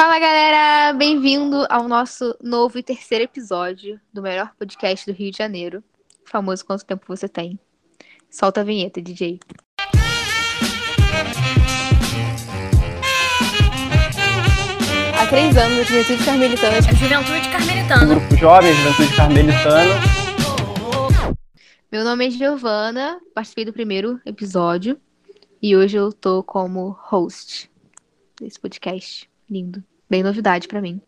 Fala galera, bem-vindo ao nosso novo e terceiro episódio do melhor podcast do Rio de Janeiro, famoso Quanto Tempo Você Tem. Solta a vinheta, DJ. Há três anos, a Juventude Carmelitana. A Juventude Carmelitana. Grupo Jovem, Juventude Carmelitana. Meu nome é Giovana, participei do primeiro episódio e hoje eu tô como host desse podcast lindo. Bem novidade pra mim.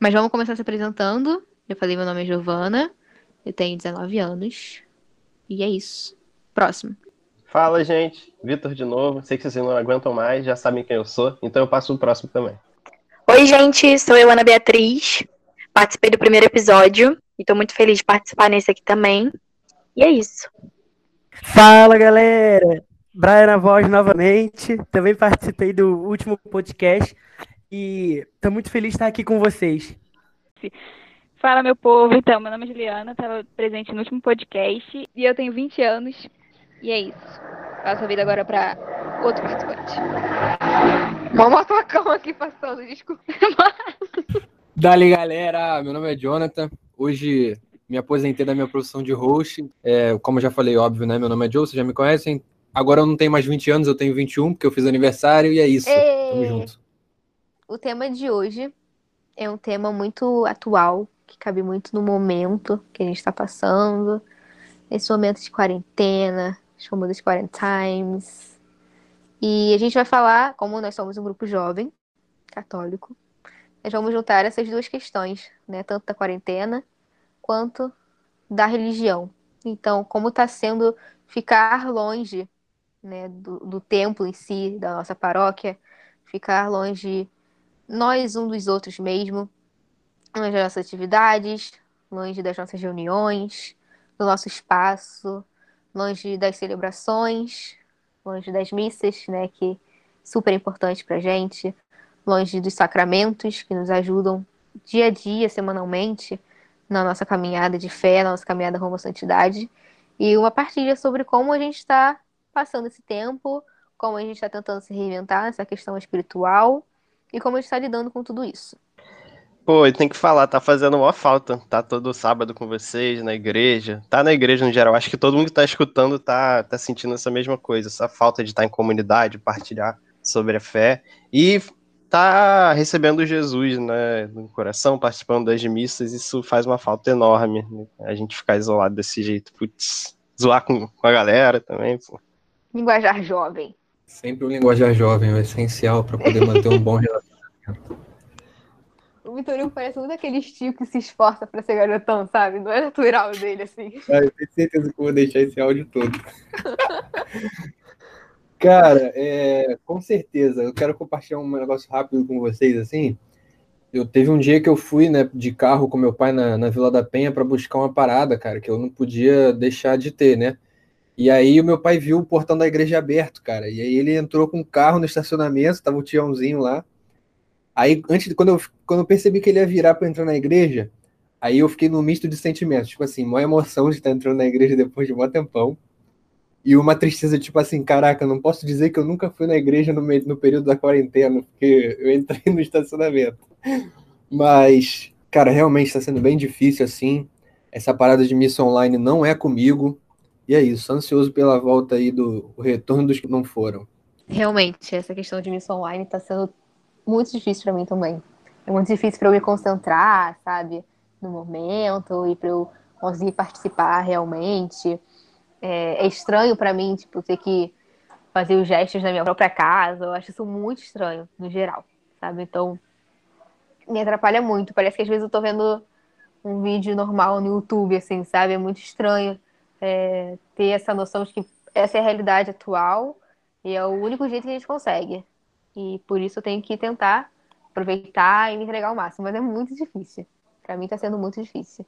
Mas vamos começar se apresentando. Já falei, meu nome é Giovana, eu tenho 19 anos e é isso. Próximo. Fala, gente. Vitor de novo. Sei que vocês não aguentam mais, já sabem quem eu sou, então eu passo o próximo também. Oi, gente, sou eu, Ana Beatriz. Participei do primeiro episódio e tô muito feliz de participar nesse aqui também. E é isso. Fala, galera! Brian na voz novamente. Também participei do último podcast e tô muito feliz de estar aqui com vocês. Fala, meu povo. Então, meu nome é Juliana, estava presente no último podcast e eu tenho 20 anos. E é isso. Passo a vida agora para outro participante. Uma motocão aqui passando, desculpa. Dali, galera. Meu nome é Jonathan. Hoje me aposentei da minha profissão de host. É, como eu já falei, óbvio, né? Meu nome é Joe, vocês já me conhecem. Agora eu não tenho mais 20 anos, eu tenho 21, porque eu fiz aniversário e é isso. Ê! Tamo junto. O tema de hoje é um tema muito atual, que cabe muito no momento que a gente está passando, esse momento de quarentena, os famosos quarentimes. E a gente vai falar, como nós somos um grupo jovem, católico, nós vamos juntar essas duas questões, né? Tanto da quarentena quanto da religião. Então, como está sendo ficar longe né, do, do templo em si, da nossa paróquia, ficar longe nós um dos outros mesmo, longe das nossas atividades, longe das nossas reuniões, do nosso espaço, longe das celebrações, longe das missas, né, que é super importante pra gente, longe dos sacramentos que nos ajudam dia a dia, semanalmente, na nossa caminhada de fé, na nossa caminhada rumo à santidade, e uma partilha sobre como a gente está passando esse tempo, como a gente está tentando se reinventar nessa questão espiritual e como a gente está lidando com tudo isso. Pô, eu tenho que falar, tá fazendo uma falta. Tá todo sábado com vocês, na igreja. Tá na igreja no geral. Acho que todo mundo que tá escutando tá, tá sentindo essa mesma coisa. Essa falta de estar em comunidade, partilhar sobre a fé. E tá recebendo Jesus, né, no coração, participando das missas. Isso faz uma falta enorme. né? A gente ficar isolado desse jeito. Putz, zoar com, com a galera também, pô. Linguajar jovem. Sempre o linguajar jovem é essencial para poder manter um bom relacionamento. O Vitorino parece muito aquele tio que se esforça pra ser garotão, sabe? Não é natural dele, assim. Ah, eu tenho certeza que eu vou deixar esse áudio todo. Cara, é, com certeza. Eu quero compartilhar um negócio rápido com vocês, assim. Eu teve um dia que eu fui, né, de carro com meu pai na, na Vila da Penha para buscar uma parada, cara, que eu não podia deixar de ter, né? E aí o meu pai viu o portão da igreja aberto, cara. E aí ele entrou com o carro no estacionamento, tava o tiãozinho lá. Aí, antes quando eu, quando eu percebi que ele ia virar para entrar na igreja, aí eu fiquei num misto de sentimentos, tipo assim, uma emoção de estar entrando na igreja depois de um tempão. E uma tristeza, tipo assim, caraca, não posso dizer que eu nunca fui na igreja no, meio, no período da quarentena, porque eu entrei no estacionamento. Mas, cara, realmente está sendo bem difícil, assim. Essa parada de missa online não é comigo. E é isso, ansioso pela volta aí do retorno dos que não foram. Realmente, essa questão de missão online tá sendo muito difícil pra mim também. É muito difícil pra eu me concentrar, sabe? No momento e pra eu conseguir participar realmente. É, é estranho pra mim, tipo, ter que fazer os gestos na minha própria casa. Eu acho isso muito estranho, no geral, sabe? Então, me atrapalha muito. Parece que às vezes eu tô vendo um vídeo normal no YouTube, assim, sabe? É muito estranho é, ter essa noção de que essa é a realidade atual e é o único jeito que a gente consegue. E por isso eu tenho que tentar aproveitar e me entregar ao máximo, mas é muito difícil. Pra mim tá sendo muito difícil.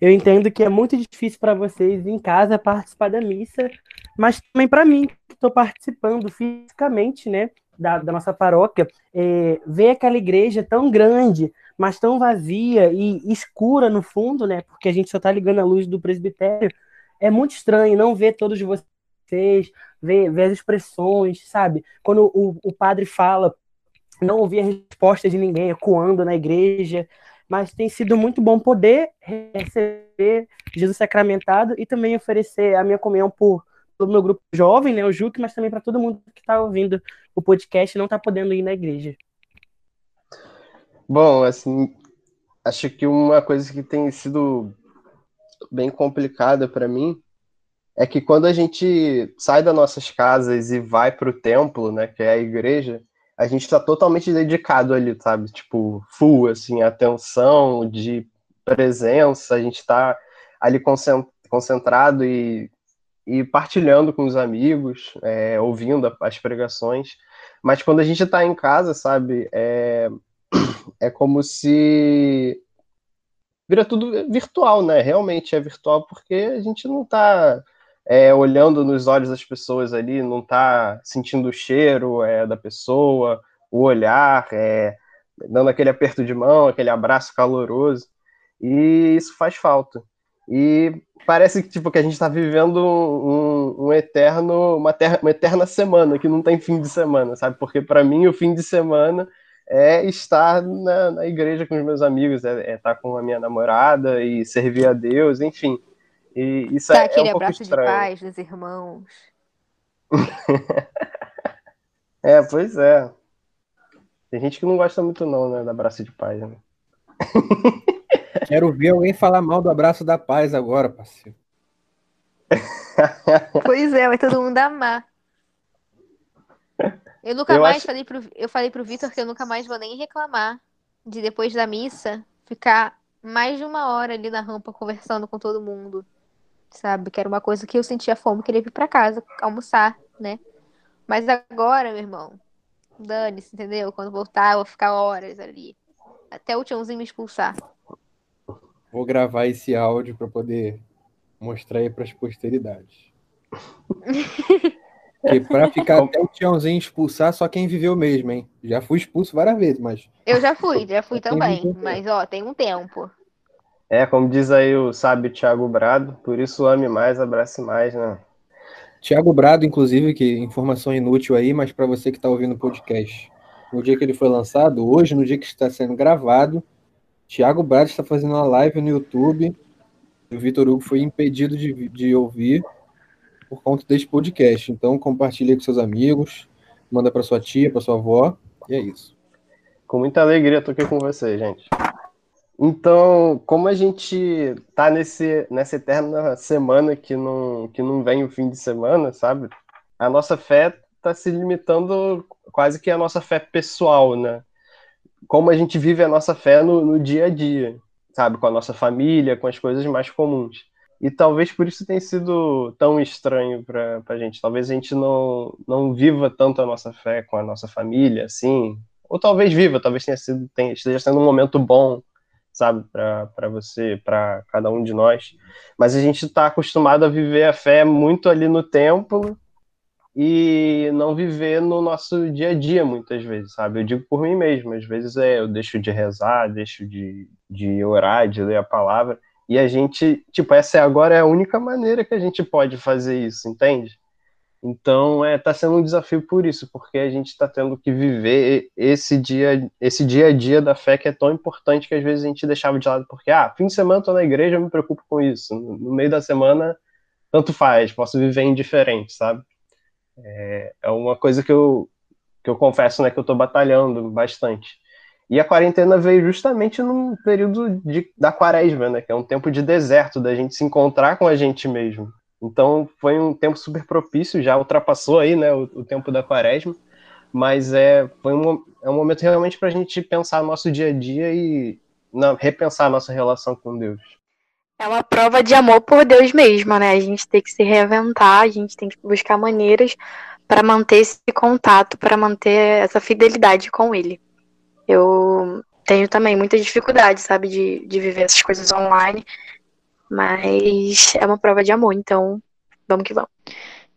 Eu entendo que é muito difícil para vocês em casa participar da missa, mas também para mim, que estou participando fisicamente, né, da, da nossa paróquia, é, ver aquela igreja tão grande, mas tão vazia e escura no fundo, né, porque a gente só está ligando a luz do presbitério, é muito estranho não ver todos vocês, ver, ver as expressões, sabe? Quando o, o padre fala não ouvir a resposta de ninguém ecoando na igreja, mas tem sido muito bom poder receber Jesus sacramentado e também oferecer a minha comunhão por pelo meu grupo jovem, né, o Juque, mas também para todo mundo que está ouvindo o podcast e não está podendo ir na igreja. Bom, assim, acho que uma coisa que tem sido bem complicada para mim é que quando a gente sai das nossas casas e vai para o templo, né, que é a igreja, a gente está totalmente dedicado ali, sabe? Tipo, full, assim, atenção, de presença, a gente está ali concentrado e, e partilhando com os amigos, é, ouvindo as pregações. Mas quando a gente está em casa, sabe, é, é como se vira tudo virtual, né? Realmente é virtual porque a gente não está é, olhando nos olhos das pessoas ali, não está sentindo o cheiro é, da pessoa, o olhar, é, dando aquele aperto de mão, aquele abraço caloroso. E isso faz falta. E parece que, tipo, que a gente está vivendo um, um, eterno, uma, terra, uma eterna semana, que não tem fim de semana, sabe? Porque para mim o fim de semana é estar na, na igreja com os meus amigos, é, é, estar com a minha namorada e servir a Deus, enfim. E isso tá, é, aquele é um abraço estranho. de paz dos irmãos. é, pois é. Tem gente que não gosta muito não, né, do abraço de paz, né? Quero ver alguém falar mal do abraço da paz agora, parceiro. Pois é, vai todo mundo amar. Eu nunca Eu mais acho- falei pro eu falei pro Vitor que eu nunca mais vou nem reclamar de depois da missa ficar mais de uma hora ali na rampa conversando com todo mundo. Sabe? Que era uma coisa que eu sentia fome, queria vir pra casa almoçar, né? Mas agora, meu irmão, dane-se, entendeu? Quando voltar, eu vou ficar horas ali. Até o tiãozinho me expulsar. Vou gravar esse áudio para poder mostrar aí para as posteridades. Porque para ficar até o Tiãozinho expulsar, só quem viveu mesmo, hein? Já fui expulso várias vezes, mas Eu já fui, já fui também. Mas, ó, tem um tempo. É, como diz aí o sábio Thiago Brado, por isso ame mais, abrace mais, né? Tiago Brado, inclusive, que informação inútil aí, mas para você que está ouvindo o podcast, no dia que ele foi lançado, hoje, no dia que está sendo gravado, Tiago Brado está fazendo uma live no YouTube. E o Vitor Hugo foi impedido de, de ouvir por conta desse podcast. Então, compartilhe com seus amigos, manda para sua tia, para sua avó, e é isso. Com muita alegria, tô aqui com vocês, gente. Então, como a gente tá nesse, nessa eterna semana que não, que não vem o fim de semana, sabe? A nossa fé tá se limitando quase que a nossa fé pessoal, né? Como a gente vive a nossa fé no, no dia a dia, sabe? Com a nossa família, com as coisas mais comuns. E talvez por isso tenha sido tão estranho para a gente. Talvez a gente não, não viva tanto a nossa fé com a nossa família, assim. Ou talvez viva, talvez tenha sido, tenha, esteja sendo um momento bom, sabe, para você, para cada um de nós. Mas a gente está acostumado a viver a fé muito ali no templo e não viver no nosso dia a dia, muitas vezes, sabe? Eu digo por mim mesmo, às vezes é, eu deixo de rezar, deixo de, de orar, de ler a palavra, e a gente, tipo, essa agora é a única maneira que a gente pode fazer isso, entende? Então, é, tá sendo um desafio por isso, porque a gente está tendo que viver esse dia, esse dia a dia da fé que é tão importante que às vezes a gente deixava de lado, porque, ah, fim de semana tô na igreja, eu me preocupo com isso. No meio da semana, tanto faz, posso viver indiferente, sabe? É, é uma coisa que eu, que eu confesso, né, que eu tô batalhando bastante. E a quarentena veio justamente num período de, da quaresma, né, que é um tempo de deserto, da gente se encontrar com a gente mesmo. Então foi um tempo super propício, já ultrapassou aí, né, o, o tempo da quaresma, mas é, foi um, é um momento realmente para a gente pensar no nosso dia a dia e na, repensar a nossa relação com Deus. É uma prova de amor por Deus mesmo, né? A gente tem que se reinventar, a gente tem que buscar maneiras para manter esse contato, para manter essa fidelidade com Ele. Eu tenho também muita dificuldade, sabe, de, de viver essas coisas online, mas é uma prova de amor, então vamos que vamos.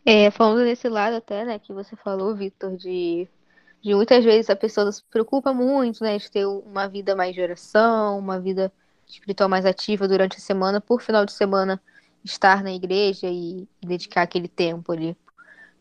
É, falando desse lado até, né, que você falou, Victor, de, de muitas vezes a pessoa se preocupa muito, né, de ter uma vida mais de oração, uma vida espiritual mais ativa durante a semana, por final de semana estar na igreja e dedicar aquele tempo ali.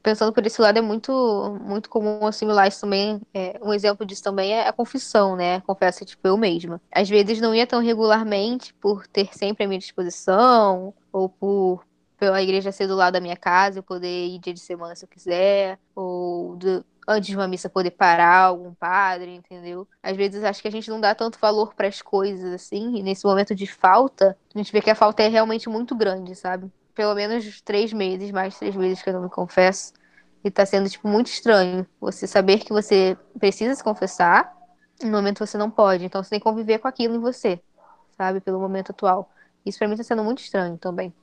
Pensando por esse lado, é muito, muito comum assimilar isso também. É, um exemplo disso também é a confissão, né? Confesso, tipo, eu mesma. Às vezes não ia tão regularmente por ter sempre à minha disposição, ou por pela igreja ser do lado da minha casa, eu poder ir dia de semana se eu quiser, ou do, antes de uma missa poder parar algum padre, entendeu? Às vezes acho que a gente não dá tanto valor para as coisas assim, e nesse momento de falta, a gente vê que a falta é realmente muito grande, sabe? Pelo menos três meses, mais três meses que eu não me confesso. E tá sendo, tipo, muito estranho você saber que você precisa se confessar, no momento você não pode. Então você tem que conviver com aquilo em você, sabe? Pelo momento atual. Isso pra mim tá sendo muito estranho também.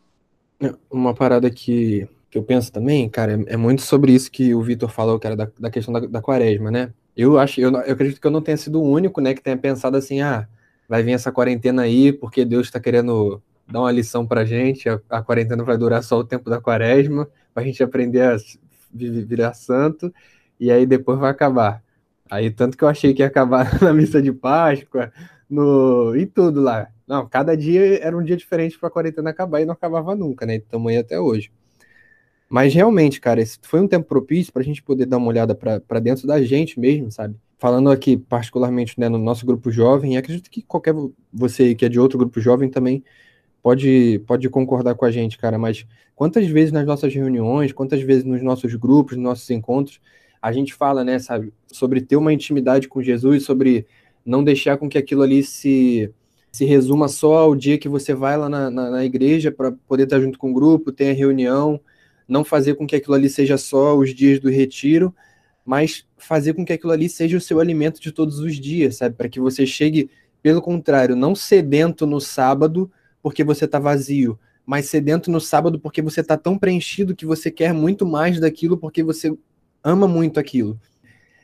É, uma parada que, que eu penso também, cara, é, é muito sobre isso que o Vitor falou, que era da, da questão da, da quaresma, né? Eu acho, eu, eu acredito que eu não tenha sido o único, né, que tenha pensado assim, ah, vai vir essa quarentena aí porque Deus está querendo dar uma lição pra gente. A, a, quarentena vai durar só o tempo da quaresma, pra gente aprender a virar santo, e aí depois vai acabar. Aí, tanto que eu achei que ia acabar na missa de Páscoa, no e tudo lá. Não, cada dia era um dia diferente para a quarentena acabar e não acabava nunca, né? Estamos aí até hoje. Mas realmente, cara, esse foi um tempo propício para a gente poder dar uma olhada para dentro da gente mesmo, sabe? Falando aqui particularmente né, no nosso grupo jovem, e acredito que qualquer você que é de outro grupo jovem também pode, pode concordar com a gente, cara, mas quantas vezes nas nossas reuniões, quantas vezes nos nossos grupos, nos nossos encontros, a gente fala, né, sabe, sobre ter uma intimidade com Jesus, sobre não deixar com que aquilo ali se, se resuma só ao dia que você vai lá na, na, na igreja para poder estar junto com o grupo, ter a reunião, não fazer com que aquilo ali seja só os dias do retiro, mas fazer com que aquilo ali seja o seu alimento de todos os dias, sabe? Para que você chegue, pelo contrário, não sedento no sábado, porque você está vazio, mas sedento no sábado porque você está tão preenchido que você quer muito mais daquilo porque você ama muito aquilo.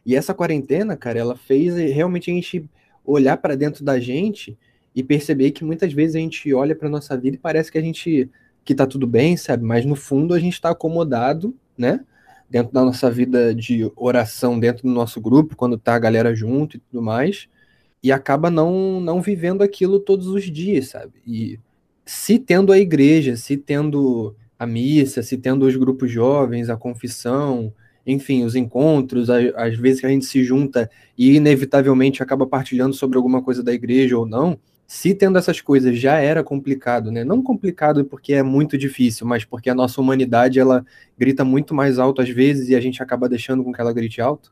E essa quarentena, cara, ela fez realmente a gente olhar para dentro da gente e perceber que muitas vezes a gente olha para nossa vida e parece que a gente que tá tudo bem, sabe? Mas no fundo a gente está acomodado, né? Dentro da nossa vida de oração, dentro do nosso grupo, quando tá a galera junto e tudo mais, e acaba não não vivendo aquilo todos os dias, sabe? E se tendo a igreja, se tendo a missa, se tendo os grupos jovens, a confissão, enfim, os encontros, às vezes que a gente se junta e inevitavelmente acaba partilhando sobre alguma coisa da igreja ou não, se tendo essas coisas já era complicado, né? Não complicado porque é muito difícil, mas porque a nossa humanidade ela grita muito mais alto às vezes e a gente acaba deixando com que ela grite alto.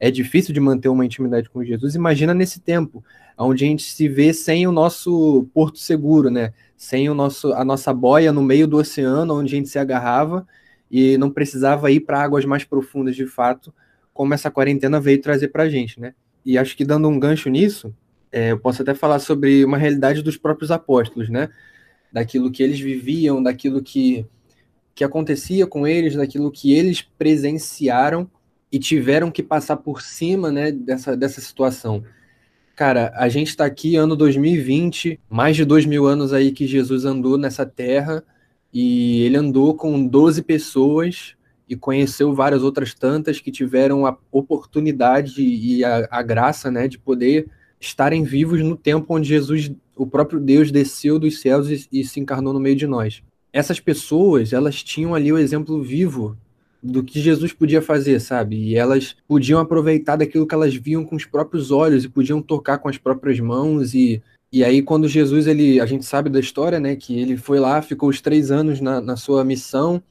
É difícil de manter uma intimidade com Jesus. Imagina nesse tempo, onde a gente se vê sem o nosso porto seguro, né? sem o nosso, a nossa boia no meio do oceano, onde a gente se agarrava e não precisava ir para águas mais profundas de fato, como essa quarentena veio trazer para a gente, né? E acho que dando um gancho nisso, é, eu posso até falar sobre uma realidade dos próprios apóstolos, né? Daquilo que eles viviam, daquilo que, que acontecia com eles, daquilo que eles presenciaram e tiveram que passar por cima, né, dessa, dessa situação. Cara, a gente está aqui, ano 2020, mais de dois mil anos aí que Jesus andou nessa terra, e ele andou com 12 pessoas e conheceu várias outras tantas que tiveram a oportunidade e a, a graça, né, de poder estarem vivos no tempo onde Jesus, o próprio Deus, desceu dos céus e, e se encarnou no meio de nós. Essas pessoas, elas tinham ali o exemplo vivo do que Jesus podia fazer, sabe? E elas podiam aproveitar daquilo que elas viam com os próprios olhos e podiam tocar com as próprias mãos e e aí quando Jesus ele a gente sabe da história, né? Que ele foi lá, ficou os três anos na, na sua missão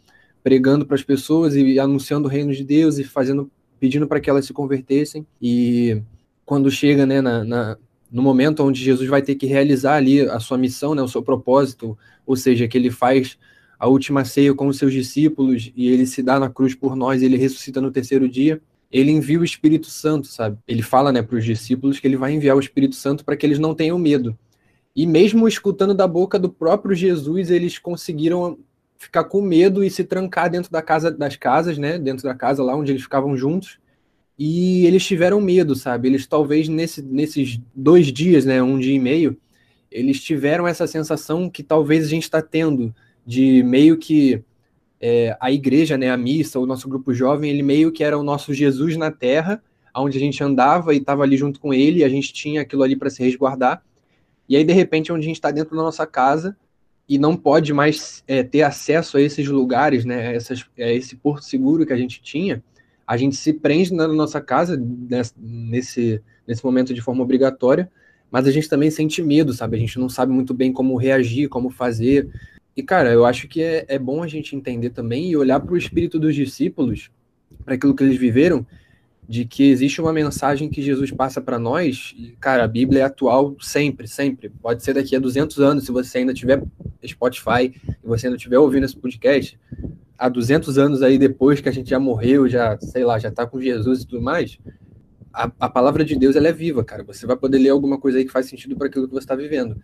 pregando para as pessoas e anunciando o reino de Deus e fazendo pedindo para que elas se convertessem e quando chega né, na, na, no momento onde Jesus vai ter que realizar ali a sua missão, né, o seu propósito, ou seja, que ele faz a última ceia com os seus discípulos e ele se dá na cruz por nós, ele ressuscita no terceiro dia, ele envia o Espírito Santo, sabe? Ele fala, né, para os discípulos que ele vai enviar o Espírito Santo para que eles não tenham medo. E mesmo escutando da boca do próprio Jesus, eles conseguiram ficar com medo e se trancar dentro da casa das casas, né, dentro da casa lá onde eles ficavam juntos. E eles tiveram medo, sabe? Eles talvez nesse, nesses dois dias, né, um dia e meio, eles tiveram essa sensação que talvez a gente está tendo de meio que é, a igreja, né, a missa, o nosso grupo jovem, ele meio que era o nosso Jesus na terra, onde a gente andava e estava ali junto com ele, e a gente tinha aquilo ali para se resguardar. E aí, de repente, onde a gente está dentro da nossa casa, e não pode mais é, ter acesso a esses lugares, né, essas, a esse porto seguro que a gente tinha, a gente se prende na nossa casa nesse, nesse momento de forma obrigatória, mas a gente também sente medo, sabe? A gente não sabe muito bem como reagir, como fazer. E, cara, eu acho que é, é bom a gente entender também e olhar para o espírito dos discípulos, para aquilo que eles viveram, de que existe uma mensagem que Jesus passa para nós, e, cara, a Bíblia é atual sempre, sempre. Pode ser daqui a 200 anos, se você ainda tiver Spotify e você ainda estiver ouvindo esse podcast, há 200 anos aí depois que a gente já morreu, já, sei lá, já tá com Jesus e tudo mais, a, a palavra de Deus ela é viva, cara. Você vai poder ler alguma coisa aí que faz sentido para aquilo que você está vivendo.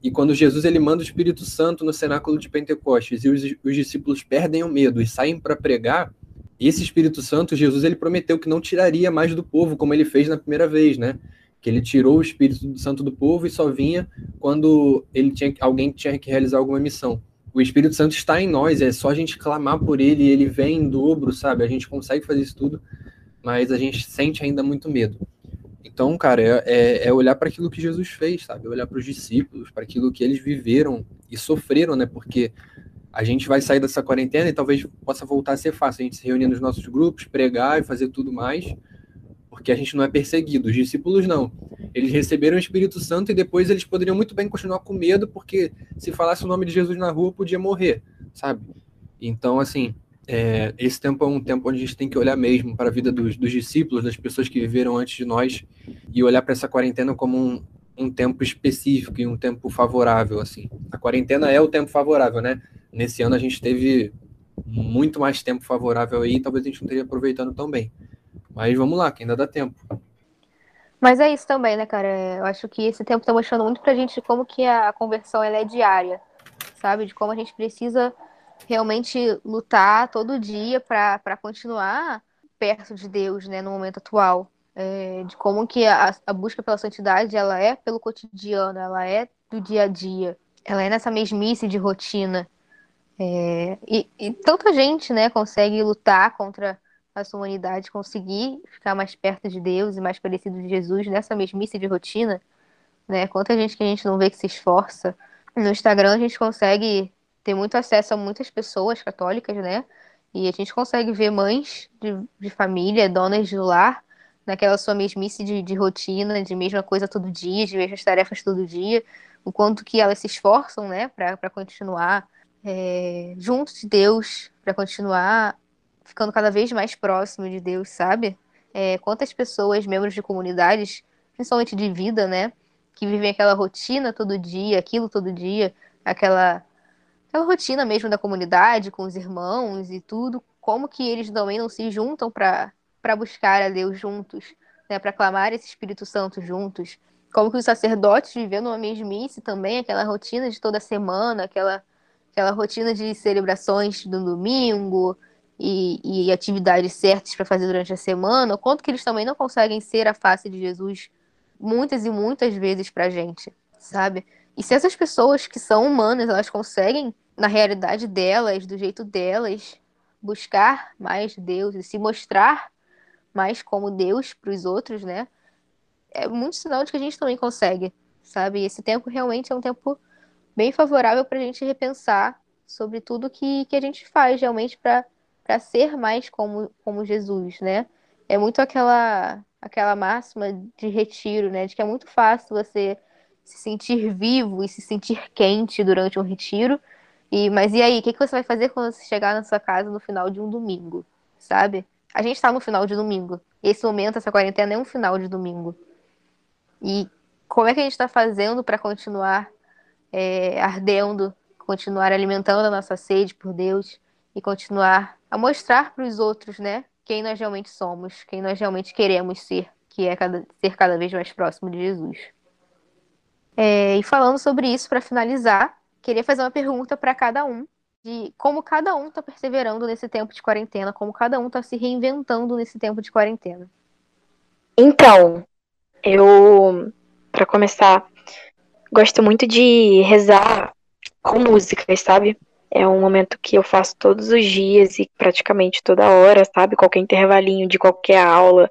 E quando Jesus ele manda o Espírito Santo no cenáculo de Pentecostes e os, os discípulos perdem o medo e saem para pregar, esse Espírito Santo, Jesus, ele prometeu que não tiraria mais do povo, como ele fez na primeira vez, né? Que ele tirou o Espírito Santo do povo e só vinha quando ele tinha alguém tinha que realizar alguma missão. O Espírito Santo está em nós, é só a gente clamar por ele, ele vem em dobro, sabe? A gente consegue fazer isso tudo, mas a gente sente ainda muito medo. Então, cara, é, é, é olhar para aquilo que Jesus fez, sabe? Olhar para os discípulos, para aquilo que eles viveram e sofreram, né? Porque a gente vai sair dessa quarentena e talvez possa voltar a ser fácil a gente se reunir nos nossos grupos, pregar e fazer tudo mais, porque a gente não é perseguido. Os discípulos não. Eles receberam o Espírito Santo e depois eles poderiam muito bem continuar com medo, porque se falasse o nome de Jesus na rua, podia morrer, sabe? Então, assim, é, esse tempo é um tempo onde a gente tem que olhar mesmo para a vida dos, dos, discípulos, das pessoas que viveram antes de nós, e olhar para essa quarentena como um, um tempo específico e um tempo favorável, assim. A quarentena é o tempo favorável, né? Nesse ano a gente teve muito mais tempo favorável aí, talvez a gente não esteja aproveitando tão bem. Mas vamos lá, que ainda dá tempo. Mas é isso também, né, cara? Eu acho que esse tempo está mostrando muito pra gente como que a conversão ela é diária, sabe? De como a gente precisa realmente lutar todo dia para continuar perto de Deus, né, no momento atual. É, de como que a, a busca pela santidade ela é pelo cotidiano, ela é do dia a dia, ela é nessa mesmice de rotina. É, e, e, tanta gente, né, consegue lutar contra a sua humanidade, conseguir ficar mais perto de Deus e mais parecido de Jesus nessa mesmice de rotina, né? Quanta gente que a gente não vê que se esforça. No Instagram a gente consegue ter muito acesso a muitas pessoas católicas, né? E a gente consegue ver mães de, de família, donas de lar, naquela sua mesmice de, de rotina, de mesma coisa todo dia, de mesmas tarefas todo dia, o quanto que elas se esforçam, né, para continuar é, junto de Deus, para continuar ficando cada vez mais próximo de Deus, sabe? É, quantas pessoas, membros de comunidades, principalmente de vida, né, que vivem aquela rotina todo dia, aquilo todo dia, aquela, aquela rotina mesmo da comunidade, com os irmãos e tudo, como que eles também não se juntam para buscar a Deus juntos, né, para clamar esse Espírito Santo juntos, como que os sacerdotes vivendo uma mesmice também, aquela rotina de toda semana, aquela aquela rotina de celebrações do domingo e, e atividades certas para fazer durante a semana, o quanto que eles também não conseguem ser a face de Jesus muitas e muitas vezes para a gente, sabe? E se essas pessoas que são humanas, elas conseguem, na realidade delas, do jeito delas, buscar mais Deus e se mostrar mais como Deus para os outros, né? É muito sinal de que a gente também consegue, sabe? Esse tempo realmente é um tempo bem favorável para a gente repensar sobre tudo que, que a gente faz realmente para ser mais como, como Jesus, né? É muito aquela, aquela máxima de retiro, né? De que é muito fácil você se sentir vivo e se sentir quente durante um retiro. E, mas e aí, o que, que você vai fazer quando você chegar na sua casa no final de um domingo, sabe? A gente está no final de domingo. Esse momento, essa quarentena é um final de domingo. E como é que a gente está fazendo para continuar é, ardendo, continuar alimentando a nossa sede por Deus e continuar a mostrar para os outros, né, quem nós realmente somos, quem nós realmente queremos ser, que é cada, ser cada vez mais próximo de Jesus. É, e falando sobre isso, para finalizar, queria fazer uma pergunta para cada um de como cada um está perseverando nesse tempo de quarentena, como cada um está se reinventando nesse tempo de quarentena. Então, eu, para começar, gosto muito de rezar com músicas, sabe? É um momento que eu faço todos os dias e praticamente toda hora, sabe? Qualquer intervalinho de qualquer aula,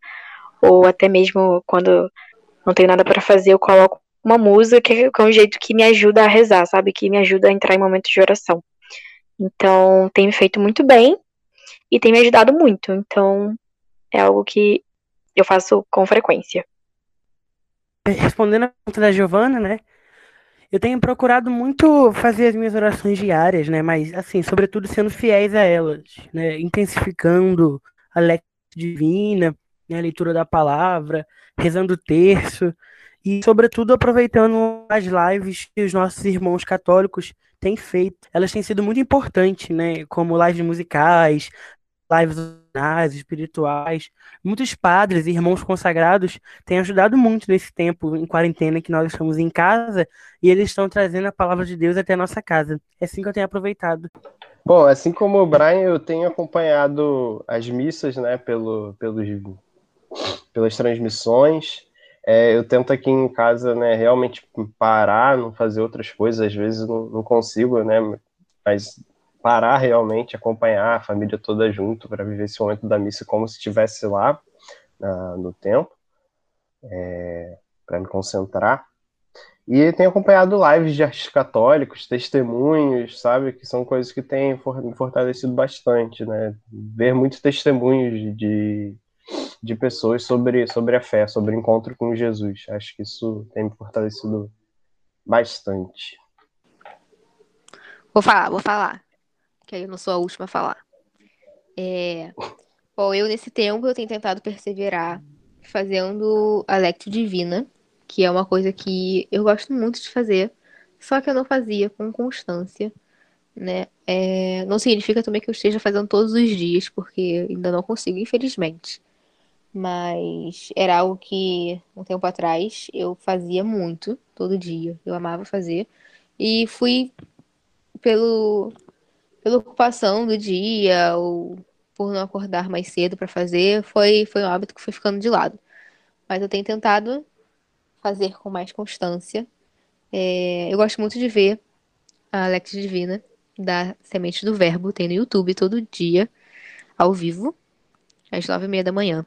ou até mesmo quando não tenho nada para fazer, eu coloco uma música que é um jeito que me ajuda a rezar, sabe? Que me ajuda a entrar em momentos de oração. Então, tem me feito muito bem e tem me ajudado muito. Então, é algo que eu faço com frequência. Respondendo a pergunta da Giovana, né? Eu tenho procurado muito fazer as minhas orações diárias, né? Mas, assim, sobretudo sendo fiéis a elas, né? Intensificando a lectura divina, né? a leitura da palavra, rezando o terço e, sobretudo, aproveitando as lives que os nossos irmãos católicos têm feito. Elas têm sido muito importantes, né? Como lives musicais, lives espirituais. Muitos padres e irmãos consagrados têm ajudado muito nesse tempo em quarentena que nós estamos em casa e eles estão trazendo a palavra de Deus até a nossa casa. É assim que eu tenho aproveitado. Bom, assim como o Brian, eu tenho acompanhado as missas, né, pelo, pelos, pelas transmissões. É, eu tento aqui em casa, né, realmente parar, não fazer outras coisas, às vezes não, não consigo, né, mas parar realmente, acompanhar a família toda junto para viver esse momento da missa como se estivesse lá na, no tempo, é, para me concentrar. E tenho acompanhado lives de artistas católicos, testemunhos, sabe? Que são coisas que têm me fortalecido bastante, né? Ver muitos testemunhos de, de pessoas sobre, sobre a fé, sobre o encontro com Jesus. Acho que isso tem me fortalecido bastante. Vou falar, vou falar que aí eu não sou a última a falar. É... Bom, eu nesse tempo eu tenho tentado perseverar fazendo a Lectio Divina, que é uma coisa que eu gosto muito de fazer, só que eu não fazia com constância, né? É... Não significa também que eu esteja fazendo todos os dias, porque ainda não consigo, infelizmente. Mas era algo que um tempo atrás eu fazia muito, todo dia. Eu amava fazer. E fui pelo pela ocupação do dia ou por não acordar mais cedo para fazer, foi, foi um hábito que foi ficando de lado. Mas eu tenho tentado fazer com mais constância. É, eu gosto muito de ver a Alex Divina da Semente do Verbo, tem no YouTube todo dia, ao vivo, às nove e meia da manhã.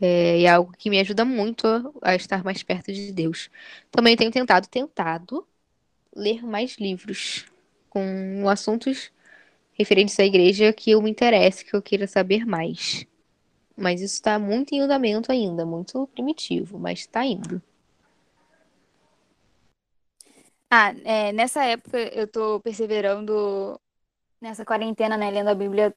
É, é algo que me ajuda muito a, estar mais perto de Deus. Também tenho tentado, tentado ler mais livros com assuntos referentes à igreja que eu me interesse, que eu queira saber mais. Mas isso está muito em andamento ainda, muito primitivo, mas está indo. Ah, é, nessa época eu tô perseverando nessa quarentena, né, lendo a Bíblia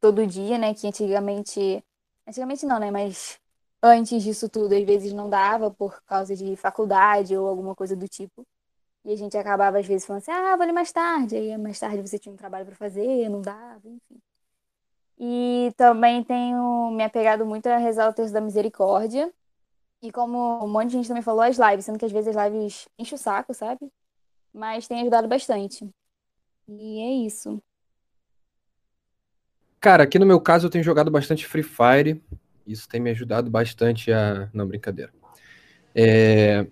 todo dia, né, que antigamente, antigamente não, né, mas antes disso tudo, às vezes não dava por causa de faculdade ou alguma coisa do tipo. E a gente acabava, às vezes, falando assim, ah, vou ler mais tarde. Aí mais tarde você tinha um trabalho para fazer, não dava, enfim. E também tenho me apegado muito a rezar o texto da misericórdia. E como um monte de gente também falou, as lives, sendo que às vezes as lives enchem o saco, sabe? Mas tem ajudado bastante. E é isso. Cara, aqui no meu caso eu tenho jogado bastante Free Fire. Isso tem me ajudado bastante a. Não, brincadeira. É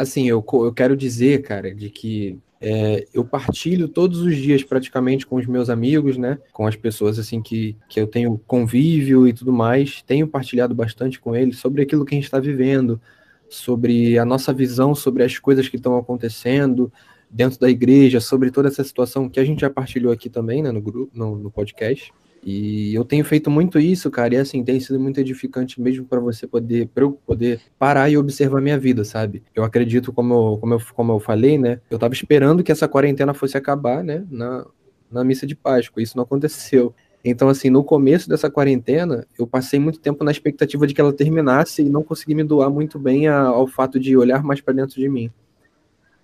assim, eu, eu quero dizer, cara, de que é, eu partilho todos os dias praticamente com os meus amigos, né? Com as pessoas assim que, que eu tenho convívio e tudo mais. Tenho partilhado bastante com eles sobre aquilo que a gente está vivendo, sobre a nossa visão sobre as coisas que estão acontecendo dentro da igreja, sobre toda essa situação que a gente já partilhou aqui também, né? No grupo, no, no podcast. E eu tenho feito muito isso, cara, e assim, tem sido muito edificante mesmo para você poder, para eu poder parar e observar minha vida, sabe? Eu acredito, como eu, como eu, como eu falei, né? Eu tava esperando que essa quarentena fosse acabar, né? Na, na missa de Páscoa, isso não aconteceu. Então, assim, no começo dessa quarentena, eu passei muito tempo na expectativa de que ela terminasse e não consegui me doar muito bem a, ao fato de olhar mais para dentro de mim.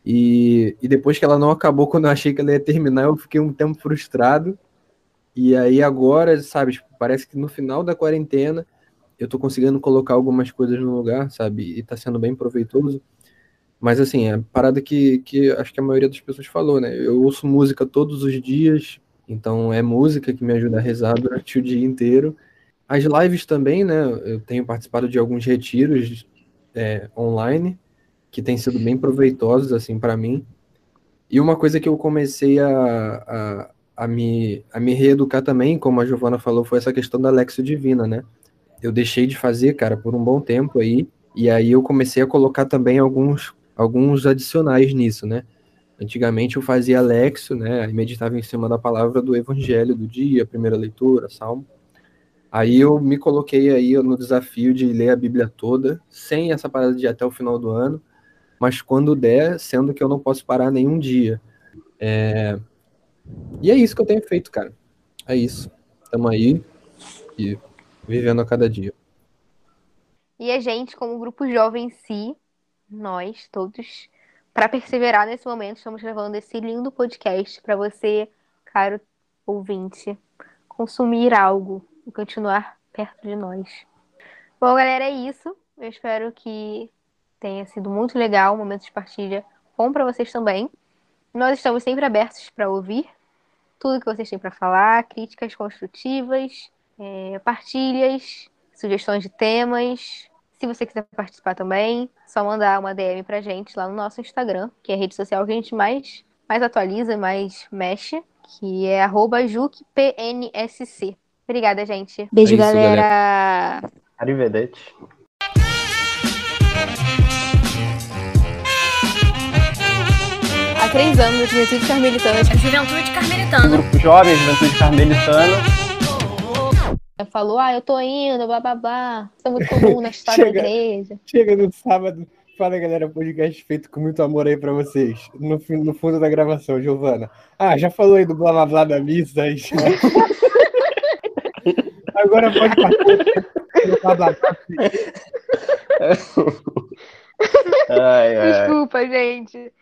E, e depois que ela não acabou, quando eu achei que ela ia terminar, eu fiquei um tempo frustrado e aí agora, sabe, tipo, parece que no final da quarentena eu tô conseguindo colocar algumas coisas no lugar, sabe? E tá sendo bem proveitoso. Mas assim, é parada que, que acho que a maioria das pessoas falou, né? Eu ouço música todos os dias, então é música que me ajuda a rezar durante o dia inteiro. As lives também, né? Eu tenho participado de alguns retiros é, online que têm sido bem proveitosos assim para mim. E uma coisa que eu comecei a, a, a me, a me reeducar também, como a Giovana falou, foi essa questão da Lexio Divina, né? Eu deixei de fazer, cara, por um bom tempo aí, E aí eu comecei a colocar também alguns, alguns adicionais nisso, né? Antigamente eu fazia Lexo, né? Aí meditava em cima da palavra do evangelho do dia, primeira leitura, salmo. Aí eu me coloquei aí no desafio de ler a Bíblia toda, sem essa parada de até o final do ano, mas quando der, sendo que eu não posso parar nenhum dia. É... E é isso que eu tenho feito, cara. É isso. Estamos aí e vivendo a cada dia. E a gente, como grupo jovem em si, nós todos, para perseverar nesse momento, estamos gravando esse lindo podcast para você, caro ouvinte, consumir algo e continuar perto de nós. Bom, galera, é isso. Eu espero que tenha sido muito legal, um momento de partilha bom para vocês também. Nós estamos sempre abertos para ouvir tudo que vocês têm para falar, críticas construtivas, é, partilhas, sugestões de temas. Se você quiser participar também, só mandar uma DM pra gente lá no nosso Instagram, que é a rede social que a gente mais, mais atualiza e mais mexe, que é jucpnsc. Obrigada, gente. Beijo, É isso, galera. Arrivederci. Três anos, a Juventude Carmelitana Juventude Carmelitana. Grupo Jovem, Juventude Carmelitana. falou, ah, eu tô indo, blá blá blá. Isso é muito comum na história Chega. da igreja. Chega no sábado. Fala, galera, podcast feito com muito amor aí pra vocês. No, fim- no fundo da gravação, Giovana. Ah, já falou aí do blá blá blá da missa aí. já. Agora pode partir. Blá, blá, blá. Ai, ai. Desculpa, gente.